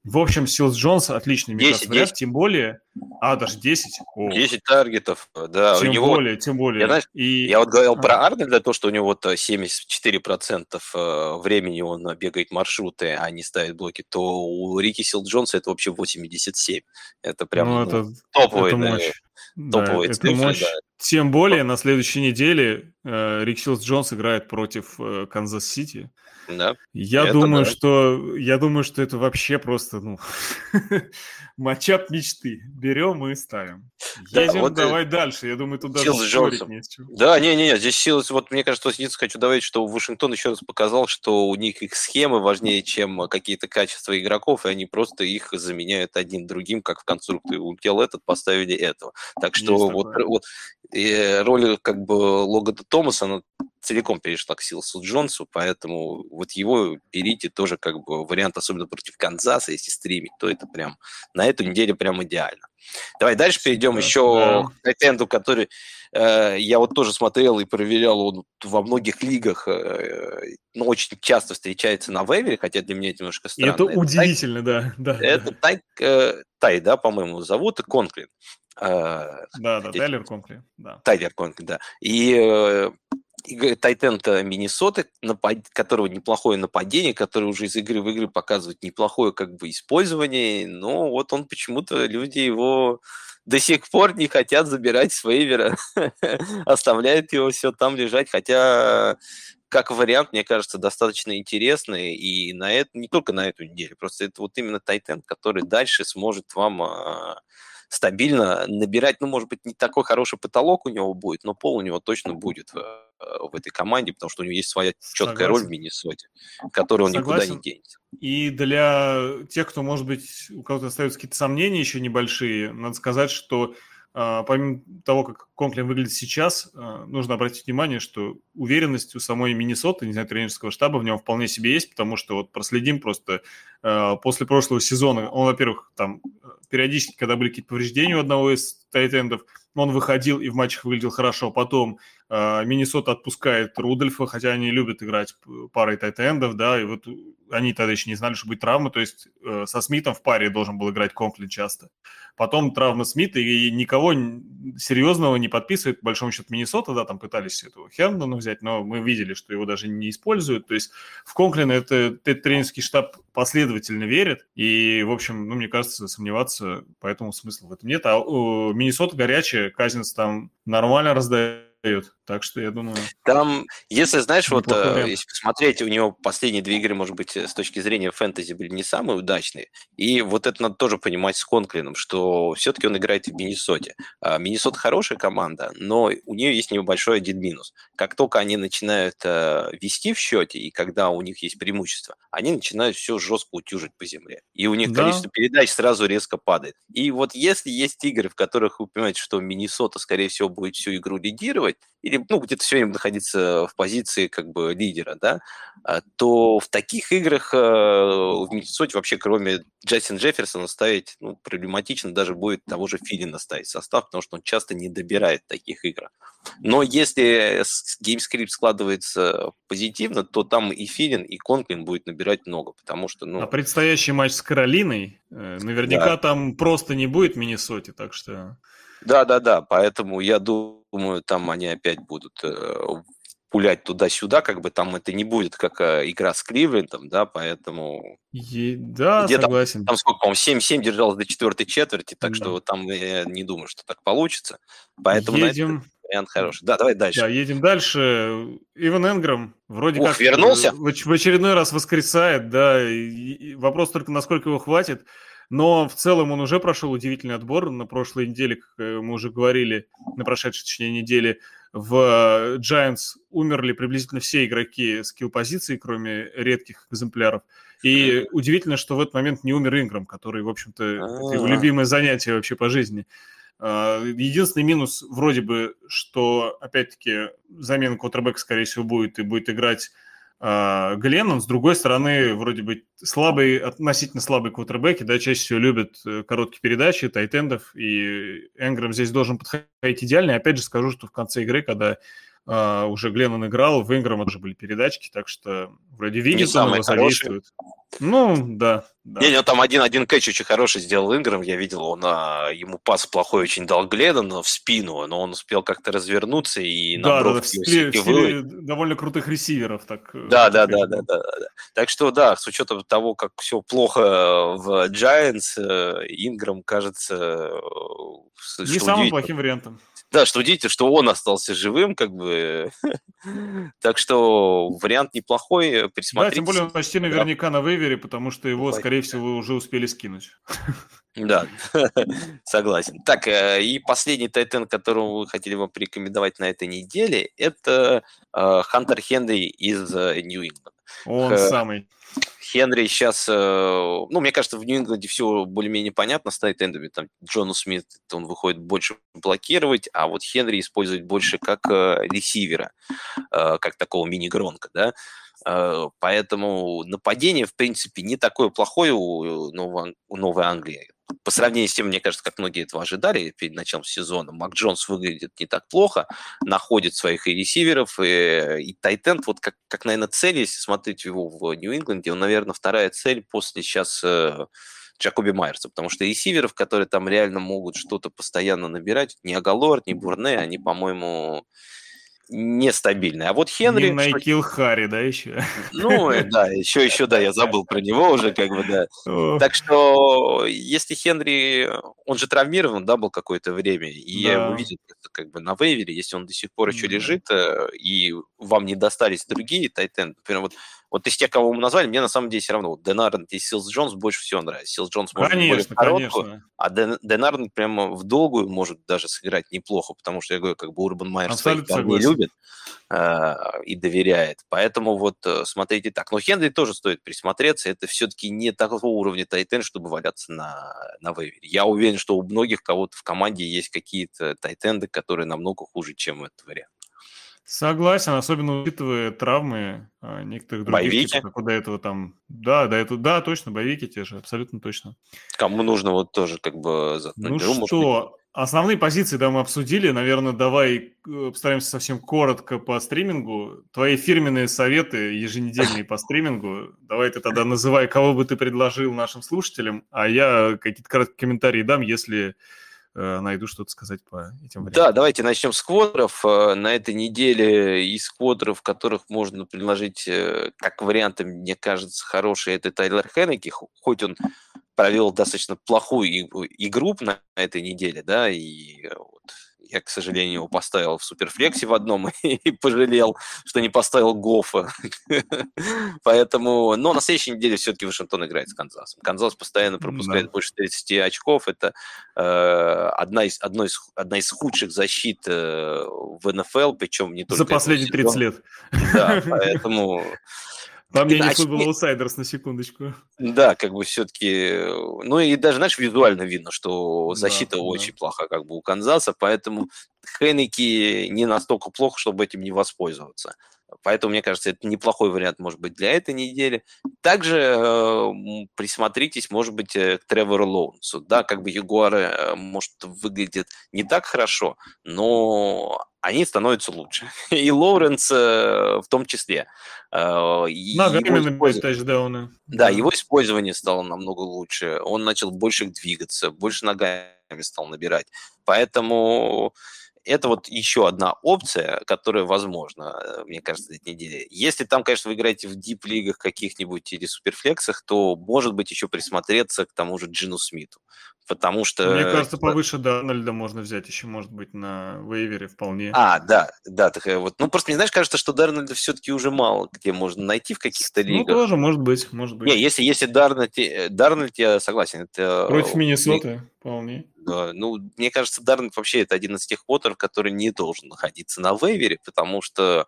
В общем, Силс Джонс отличный, мне 10, кажется, тем более... А, даже 10? О. 10 таргетов, да. Тем у него, более, тем более. Я, знаешь, и... я вот говорил а. про Арнольда, то, что у него вот 74% э, времени он бегает маршруты, а не ставит блоки, то у Рики Силс Джонса это вообще 87. Это прям ну, это, ну, топовый, это мощь. топовый да, это мощь. Да. Тем более на следующей неделе э, Силс Джонс играет против э, Канзас-Сити. Да. Я думаю, да. что я думаю, что это вообще просто ну matchup мечты. Берем и ставим. Да, Едем, вот давай и... дальше. Я думаю, туда Силс Джонсон. Не да, не, не, не, здесь Силс. Вот мне кажется, единственное хочу добавить, что Вашингтон еще раз показал, что у них их схемы важнее, чем какие-то качества игроков, и они просто их заменяют один другим, как в конструкторе. Улетел этот, поставили этого. Так что Есть вот, вот и роль как бы Логана Томаса, она целиком перешла к Силсу Джонсу, поэтому вот его берите тоже как бы вариант, особенно против Канзаса, если стримить, то это прям на эту неделю прям идеально. Давай дальше перейдем да, еще да. к тенду, который э, я вот тоже смотрел и проверял, он во многих лигах, э, но очень часто встречается на вейвере, хотя для меня это немножко странно. И это, это удивительно, тай, да, да. Это да. Тай, э, Тай, да, по-моему, зовут, и Конклин. Э, да, да, Тайлер Конкли. Да. Тайлер Конкли, да. И э, Тайтент Миннесоты, которого неплохое нападение, который уже из игры в игры показывает неплохое как бы использование, но вот он почему-то, люди его до сих пор не хотят забирать с вейвера, оставляют его все там лежать, хотя как вариант, мне кажется, достаточно интересный, и на это, не только на эту неделю, просто это вот именно Тайтенд, который дальше сможет вам а, стабильно набирать, ну, может быть, не такой хороший потолок у него будет, но пол у него точно будет в, э, в этой команде, потому что у него есть своя четкая Согласен. роль в Миннесоте, которую он Согласен. никуда не денется. И для тех, кто, может быть, у кого-то остаются какие-то сомнения еще небольшие, надо сказать, что помимо того, как Конклин выглядит сейчас, а, нужно обратить внимание, что уверенность у самой Миннесоты, не знаю, тренерского штаба в нем вполне себе есть, потому что вот проследим просто а, после прошлого сезона, он, во-первых, там периодически, когда были какие-то повреждения у одного из тайтендов, он выходил и в матчах выглядел хорошо. Потом э, Миннесота отпускает Рудольфа, хотя они любят играть парой тайтендов, да, и вот они тогда еще не знали, что будет травма, то есть э, со Смитом в паре должен был играть Конклин часто. Потом травма Смита, и никого серьезного не подписывает, по большому счету, Миннесота, да, там пытались этого Херндона взять, но мы видели, что его даже не используют, то есть в Конклина это, этот тренерский штаб последовательно верит, и, в общем, ну, мне кажется, сомневаться, поэтому смысла в этом нет, а э, Миннесота горячая, Казинс там нормально раздает дает. Так что я думаю... Там, если, знаешь, вот э, если посмотреть, у него последние две игры, может быть, э, с точки зрения фэнтези были не самые удачные. И вот это надо тоже понимать с Конклином, что все-таки он играет в Миннесоте. А Миннесота хорошая команда, но у нее есть небольшой один минус. Как только они начинают э, вести в счете, и когда у них есть преимущество, они начинают все жестко утюжить по земле. И у них да. количество передач сразу резко падает. И вот если есть игры, в которых вы понимаете, что Миннесота, скорее всего, будет всю игру лидировать, или ну, где-то все время находиться в позиции как бы лидера, да, а, то в таких играх э, в Миннесоте вообще кроме Джастина Джефферсона ставить ну, проблематично даже будет того же Тилена ставить состав, потому что он часто не добирает таких игр. Но если game script складывается позитивно, то там и Тилен, и Конклин будет набирать много, потому что... Ну... А предстоящий матч с Каролиной, э, наверняка да. там просто не будет в Миннесоте, так что... Да-да-да, поэтому я думаю, там они опять будут э, пулять туда-сюда, как бы там это не будет как э, игра с Кливлендом, да, поэтому... Е- да, где согласен. Там, там сколько, по-моему, 7-7 держалось до четвертой четверти, так да. что там я не думаю, что так получится. Поэтому едем, вариант хороший. Да, давай дальше. Да, едем дальше. Иван Энграм вроде Ух, как вернулся? В, очередной раз воскресает, да. И, и вопрос только, насколько его хватит. Но в целом он уже прошел удивительный отбор. На прошлой неделе, как э, мы уже говорили, на прошедшей, точнее, неделе, в Giants умерли приблизительно все игроки скилл-позиции, кроме редких экземпляров. И удивительно, что в этот момент не умер Инграм, который, в общем-то, это его А. любимое занятие вообще по жизни. А, Единственный минус вроде бы, что, опять-таки, замена квотербека, скорее всего, будет, и будет играть а, Гленнон. С другой стороны, вроде бы слабые, относительно слабые квотербеки, да, чаще всего любят э, короткие передачи, тайтендов, и Энграм здесь должен подходить идеально. И опять же скажу, что в конце игры, когда а, уже Гленнон играл, в Энграма тоже были передачки, так что вроде видит он самые его, задействует. Ну, да. да. Не, не, там один-один кэч очень хороший сделал Инграм. Я видел, он а, ему пас плохой очень дал Гледон в спину, но он успел как-то развернуться и на да, да, да, в стиле, в стиле довольно крутых ресиверов. Так, э, Да, да, да, да, да, да. Так что да, с учетом того, как все плохо в Giants, э, Инграм кажется э, Не самым плохим вариантом. Да, что удивительно, что он остался живым, как бы. Так что вариант неплохой, Да, присмотритесь. тем более он почти наверняка на вейвере, потому что его, скорее всего, уже успели скинуть. Да, согласен. Так, э, и последний тайтен, которого мы хотели вам порекомендовать на этой неделе, это э, Хантер Хенри из э, Нью-Ингланда. Он Э, самый. Хенри сейчас, ну, мне кажется, в Нью-Ингланде все более-менее понятно с тайтендами. Там Джону Смит, он выходит больше блокировать, а вот Хенри использует больше как э, ресивера, э, как такого мини-гронка, да. Э, Поэтому нападение, в принципе, не такое плохое у Новой Англии. По сравнению с тем, мне кажется, как многие этого ожидали перед началом сезона, Мак Джонс выглядит не так плохо, находит своих и ресиверов, и, и Тайтенд, вот как, как, наверное, цель, если смотреть его в Нью-Ингланде, он, наверное, вторая цель после сейчас э, Джакоби Майерса, потому что ресиверов, которые там реально могут что-то постоянно набирать, ни Агалорд, ни Бурне, они, по-моему, нестабильные. А вот Хенри... Не что- Найкил Харри, да, еще? Ну, э, да, еще, еще, да, я забыл про него уже, как бы, да. О, Так что, если Хенри, он же травмирован, да, был какое-то время, и я его видел как бы на вейвере, если он до сих пор еще Да. лежит, э, и вам не достались другие тайтен, например, вот, вот из тех, кого мы назвали, мне на самом деле все равно, вот Дэн Арнольд и Силс Джонс больше всего нравится. Силс Джонс может более короткую, конечно. а Дэн, Дэн Арнольд прямо в долгую может даже сыграть неплохо, потому что, я говорю, как бы Урбан Майер своих согласен. любит э, и доверяет. Поэтому вот э, смотрите так. Но Хенри тоже стоит присмотреться. Это все-таки не такого уровня тайтен, чтобы валяться на, на вейвере. Я уверен, что у многих кого-то в команде есть какие-то тайтенды, которые намного хуже, чем этот вариант. Согласен, особенно учитывая травмы а, некоторых других, Боевики? типа, как до этого там... Да, до этого, да, точно, боевики те же, абсолютно точно. Кому нужно вот тоже как бы Ну быть. что, основные позиции, да, мы обсудили. Наверное, давай э, постараемся совсем коротко по стримингу. Твои фирменные советы еженедельные по стримингу. Давай ты тогда называй, кого бы ты предложил нашим слушателям, а я какие-то короткие комментарии дам, если найду что-то сказать по этим вариантам. Да, давайте начнем с квотеров. Э, На этой неделе из квотеров, которых можно предложить э, как варианты, мне кажется, хороший, это Тайлер Хеннеки, Хо- хоть он провел достаточно плохую игру на этой неделе, да, и э, я, к сожалению, его поставил в суперфлексе в одном и пожалел, что не поставил Гофа. Поэтому, но на следующей неделе все-таки Вашингтон играет с Канзасом. Канзас постоянно пропускает Да. больше 30 очков. Это э, одна, из, одной из, одна из худших защит э, в НФЛ, причем не только... За последние 30 сезона. лет. Да, поэтому... По мнению Иначе- Football Outsiders, на секундочку. Да, как бы все-таки, ну и даже, знаешь, визуально видно, что Да, защита да. очень плоха как бы у Канзаса, поэтому Хеннеки не настолько плохо, чтобы этим не воспользоваться. Поэтому, мне кажется, это неплохой вариант, может быть, для этой недели. Также э, присмотритесь, может быть, э, к Тревору Лоунсу. Да, как бы Ягуары, э, может, выглядят не так хорошо, но они становятся лучше. И Лоуренс э, в том числе. Э, Ногами использование- тачдауны. да, его использование стало намного лучше. Он начал больше двигаться, больше ногами стал набирать. Поэтому это вот еще одна опция, которая возможна, э, мне кажется, на этой неделе. Если там, конечно, вы играете в дип-лигах каких-нибудь или суперфлексах, то, может быть, еще присмотреться к тому же Джину Смиту. Потому что... Мне кажется, повыше Дарнольда можно взять еще, может быть, на вейвере вполне. А, да, да, такая вот. Ну, просто мне, знаешь, кажется, что Дарнольда все-таки уже мало где можно найти в каких-то ну, лигах. Ну, тоже, может быть, может быть. Не, если, если Дарнольд, э, Дарнольд, я согласен. Это... Против Миннесоты, вполне. Да, ну, мне кажется, Дарнольд вообще это один из тех квотеров, который не должен находиться на вейвере, потому что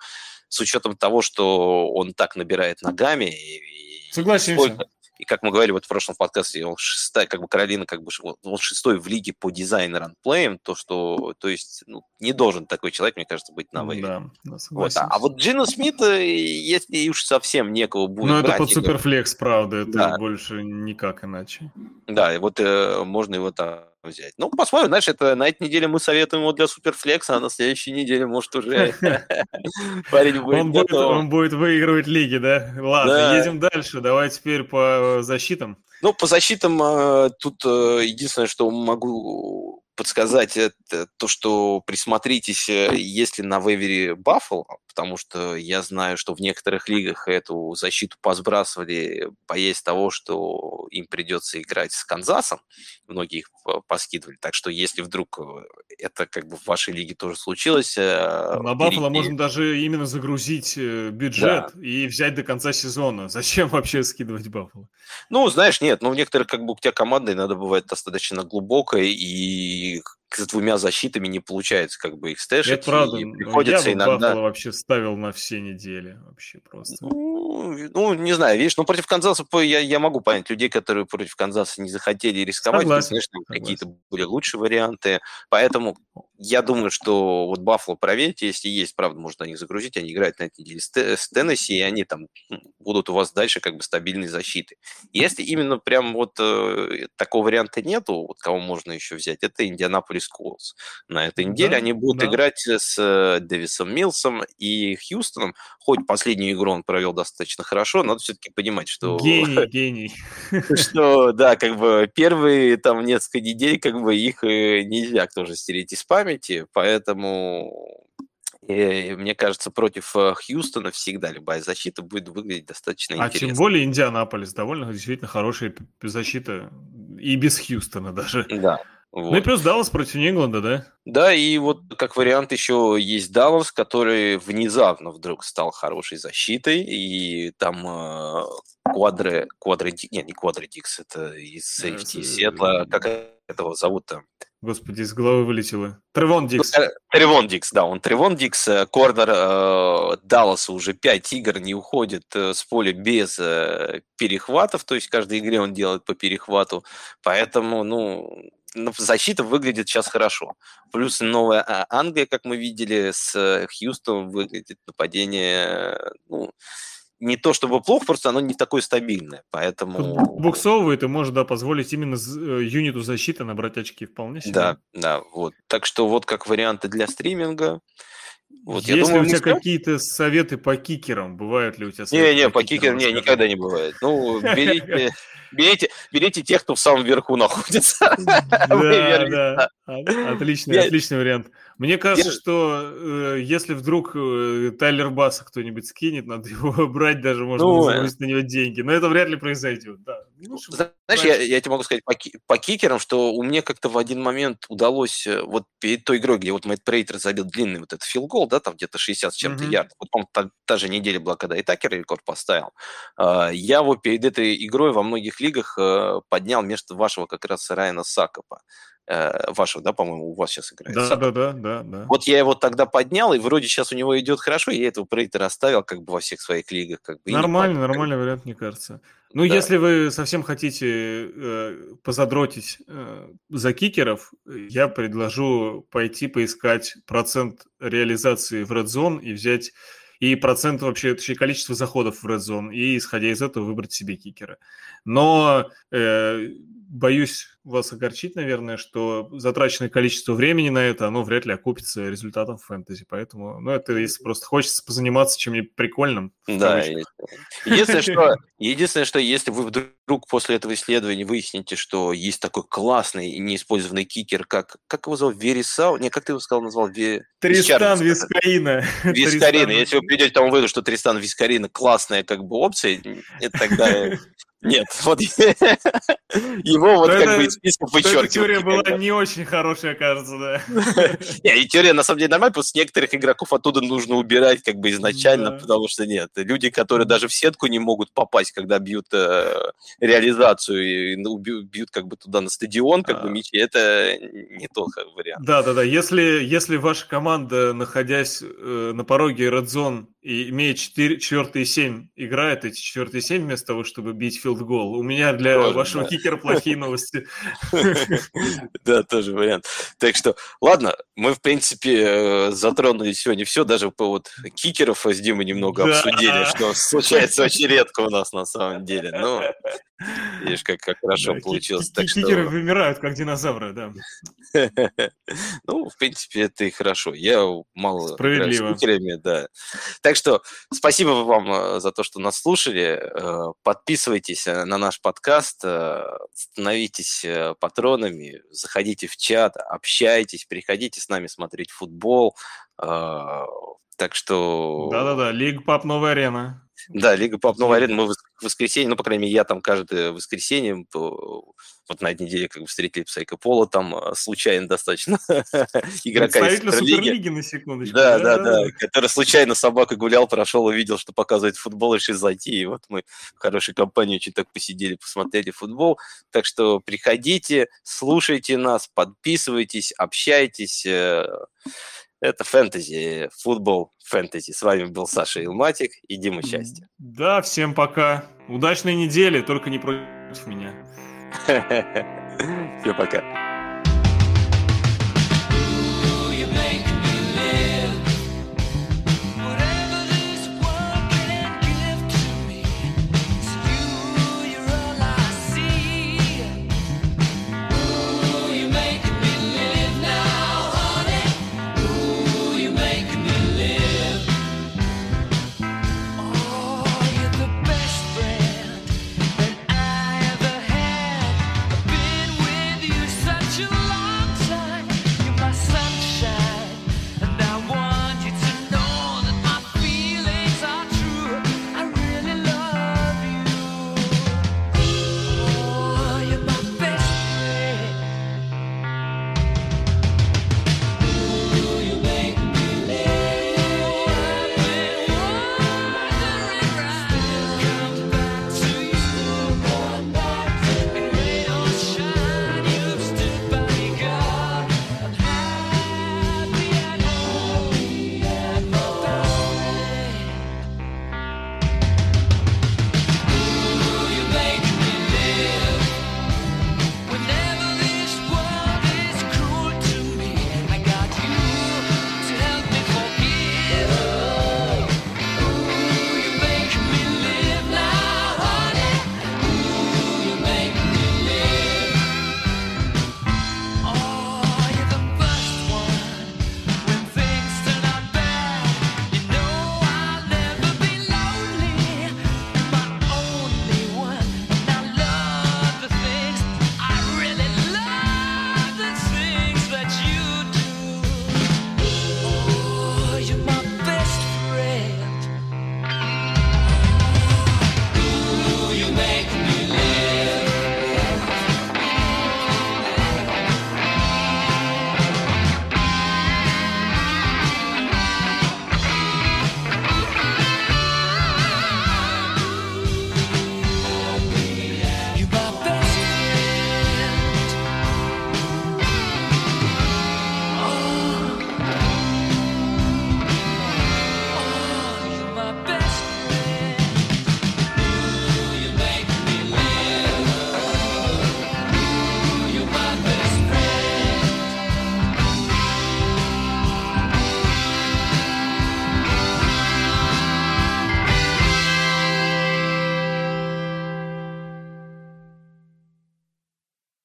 с учетом того, что он так набирает ногами и, Согласен. Сколько, и как мы говорили вот в прошлом подкасте, он шестая, как бы Каролина, как бы он шестой в лиге по дизайну ранплеем, то что, то есть, ну, не должен такой человек, мне кажется, быть на вейвере. Да, да вот, а, а вот Джина Смит, если уж совсем некого будет Ну, это под суперфлекс, правда, это да. больше никак иначе. Да, и вот э, можно его там взять. Ну, посмотрим, знаешь, это на этой неделе мы советуем его для суперфлекса, а на следующей неделе, может, уже парень будет Он будет выигрывать лиги, да? Ладно, едем дальше. Давай теперь по защитам. Ну, по защитам э, тут э, единственное, что могу подсказать, это то, что присмотритесь, э, если на вейвере Баффл, потому что я знаю, что в некоторых лигах эту защиту посбрасывали, боясь того, что им придется играть с Канзасом. Многие их поскидывали. Так что если вдруг э, это как бы в вашей лиге тоже случилось... Э, на Баффало можно даже именно загрузить бюджет да. и взять до конца сезона. Зачем вообще скидывать Баффало? Ну, знаешь, нет, ну в некоторых как бы у тебя командой надо бывает достаточно глубокой, и с двумя защитами не получается как бы их стэшить. Это правда. Приходится я бы иногда... Баффало вообще ставил на все недели вообще просто. Ну, ну, не знаю, видишь, ну против Канзаса я, я могу понять людей, которые против Канзаса не захотели рисковать. Согласен, конечно, какие-то были лучшие варианты. Поэтому я думаю, что вот Баффало проверьте, если есть, правда, можно на них загрузить, они играют на этой неделе с, Теннесси, и они там будут у вас дальше как бы стабильной защиты. Если именно прям вот э, такого варианта нету, вот кого можно еще взять, это Индианаполис Колс. На этой неделе да, они будут да. играть с э, Дэвисом Милсом и Хьюстоном. Хоть последнюю игру он провел достаточно хорошо, надо все-таки понимать, что... Гений, гений. Что, да, как бы первые там несколько недель, как бы их э, нельзя тоже стереть из памяти, памяти, поэтому и, мне кажется, против э, Хьюстона всегда любая защита будет выглядеть достаточно а интересно. А тем более Индианаполис довольно действительно хорошая защита и без Хьюстона даже. Да. Вот. Ну и плюс Даллас против Ингланда, да? Да, и вот как вариант еще есть Даллас, который внезапно вдруг стал хорошей защитой, и там э, квадре, квадре, не, не квадредикс, это из сейфти Сетла, как этого зовут-то? Господи, из головы вылетело. Тревон Дикс. Ну, Тревон Дикс, да, он Тревон Дикс. Э, корнер э, Далласа уже 5 игр не уходит э, с поля без э, перехватов, то есть в каждой игре он делает по перехвату. Поэтому, ну, защита выглядит сейчас хорошо. Плюс новая а, Англия, как мы видели, с э, Хьюстоном выглядит нападение, ну, не то чтобы плохо, просто оно не такое стабильное, поэтому... Буксовывает и может, да, позволить именно э, юниту защиты набрать очки вполне себе. Да, да, вот. Так что вот как варианты для стриминга. Вот, Есть я думаю, ли у тебя скажем... какие-то советы по кикерам? Бывают ли у тебя советы? Не, не, по, по кикерам, не, никогда не бывает. Ну, берите, берите, берите тех, кто в самом верху находится. Да, да. Отличный, отличный вариант. Мне кажется, что э, если вдруг э, Тайлер Басса кто-нибудь скинет, надо его брать, даже можно ну, загрузить на него деньги. Но это вряд ли произойдет. Да. Ну, знаешь, я, я тебе могу сказать по, по кикерам, что у меня как-то в один момент удалось, э, вот перед той игрой, где вот Мэтт Прейтер забил длинный вот этот филгол, да, там где-то 60 с чем-то mm-hmm. ярд, вот, по та, та же неделя была, когда и Такер рекорд поставил, э, я вот перед этой игрой во многих лигах э, поднял вместо вашего как раз Райана Сакопа. Э, вашего, да, по-моему, у вас сейчас играет. Да, да, да, да, да. Вот я его тогда поднял, и вроде сейчас у него идет хорошо, и я этого прейтера оставил как бы во всех своих лигах. Как бы, нормальный, нормальный вариант, мне кажется. Ну, да. если вы совсем хотите э, позадротить э, за кикеров, я предложу пойти поискать процент реализации в Red Zone и взять и процент вообще, точнее, количество заходов в Red Zone, и, исходя из этого, выбрать себе кикера. Но э, боюсь вас огорчить, наверное, что затраченное количество времени на это, оно вряд ли окупится результатом фэнтези. Поэтому, ну, это если просто хочется позаниматься чем-нибудь прикольным. Да, единственное что, единственное, что если вы вдруг после этого исследования выясните, что есть такой классный и неиспользованный кикер, как, как его зовут, Верисау? Не, как ты его сказал, назвал? Ве... Тристан Вискарина. Вискарина. Если вы придете к тому выводу, что Тристан Вискарина классная как бы опция, это тогда нет, вот его вот как бы из списка вычеркивают. теория была не очень хорошая, кажется, да. Не, и теория на самом деле нормальная, просто некоторых игроков оттуда нужно убирать как бы изначально, потому что нет, люди, которые даже в сетку не могут попасть, когда бьют э, реализацию и ну, бьют как бы туда на стадион, как бы мячи, это не тот вариант. Да, да, да. Если, если ваша команда, находясь э, на пороге Red Zone и имея 4, 4 и 7, играет эти 4 и 7 вместо того, чтобы бить филд гол. У меня для тоже, вашего да. кикера плохие новости. Да, тоже вариант. Так что, ладно, мы, в принципе, э, затронули сегодня все, даже по вот кикеров с Димой немного обсудили, что случается очень редко у нас на самом деле. Ну, видишь, как, как хорошо да, получилось. Так что... вымирают, как динозавры, да. Ну, в принципе, это и хорошо. Я мало Справедливо. да. Так что спасибо вам э, за то, что нас слушали. Э, подписывайтесь на наш подкаст, становитесь патронами, заходите в чат, общайтесь, приходите с нами смотреть футбол. Так что... Да-да-да, Лига Пап Новая Арена. Да, Лига Пап Новая Арена. Мы в воскресенье, ну, по крайней мере, я там каждое воскресенье, вот на этой неделе как бы встретили Псайка Пола, там а, случайно достаточно игрока из Суперлиги. на секундочку. Да, да, да, который случайно собакой гулял, прошел, увидел, что показывает футбол, решил зайти, и вот мы в хорошей компании очень так посидели, посмотрели футбол. Так что приходите, слушайте нас, подписывайтесь, общайтесь. Это фэнтези, футбол фэнтези. С вами был Саша Илматик и Дима Счастье. Да, всем пока. Удачной недели, только не против меня. Все, пока.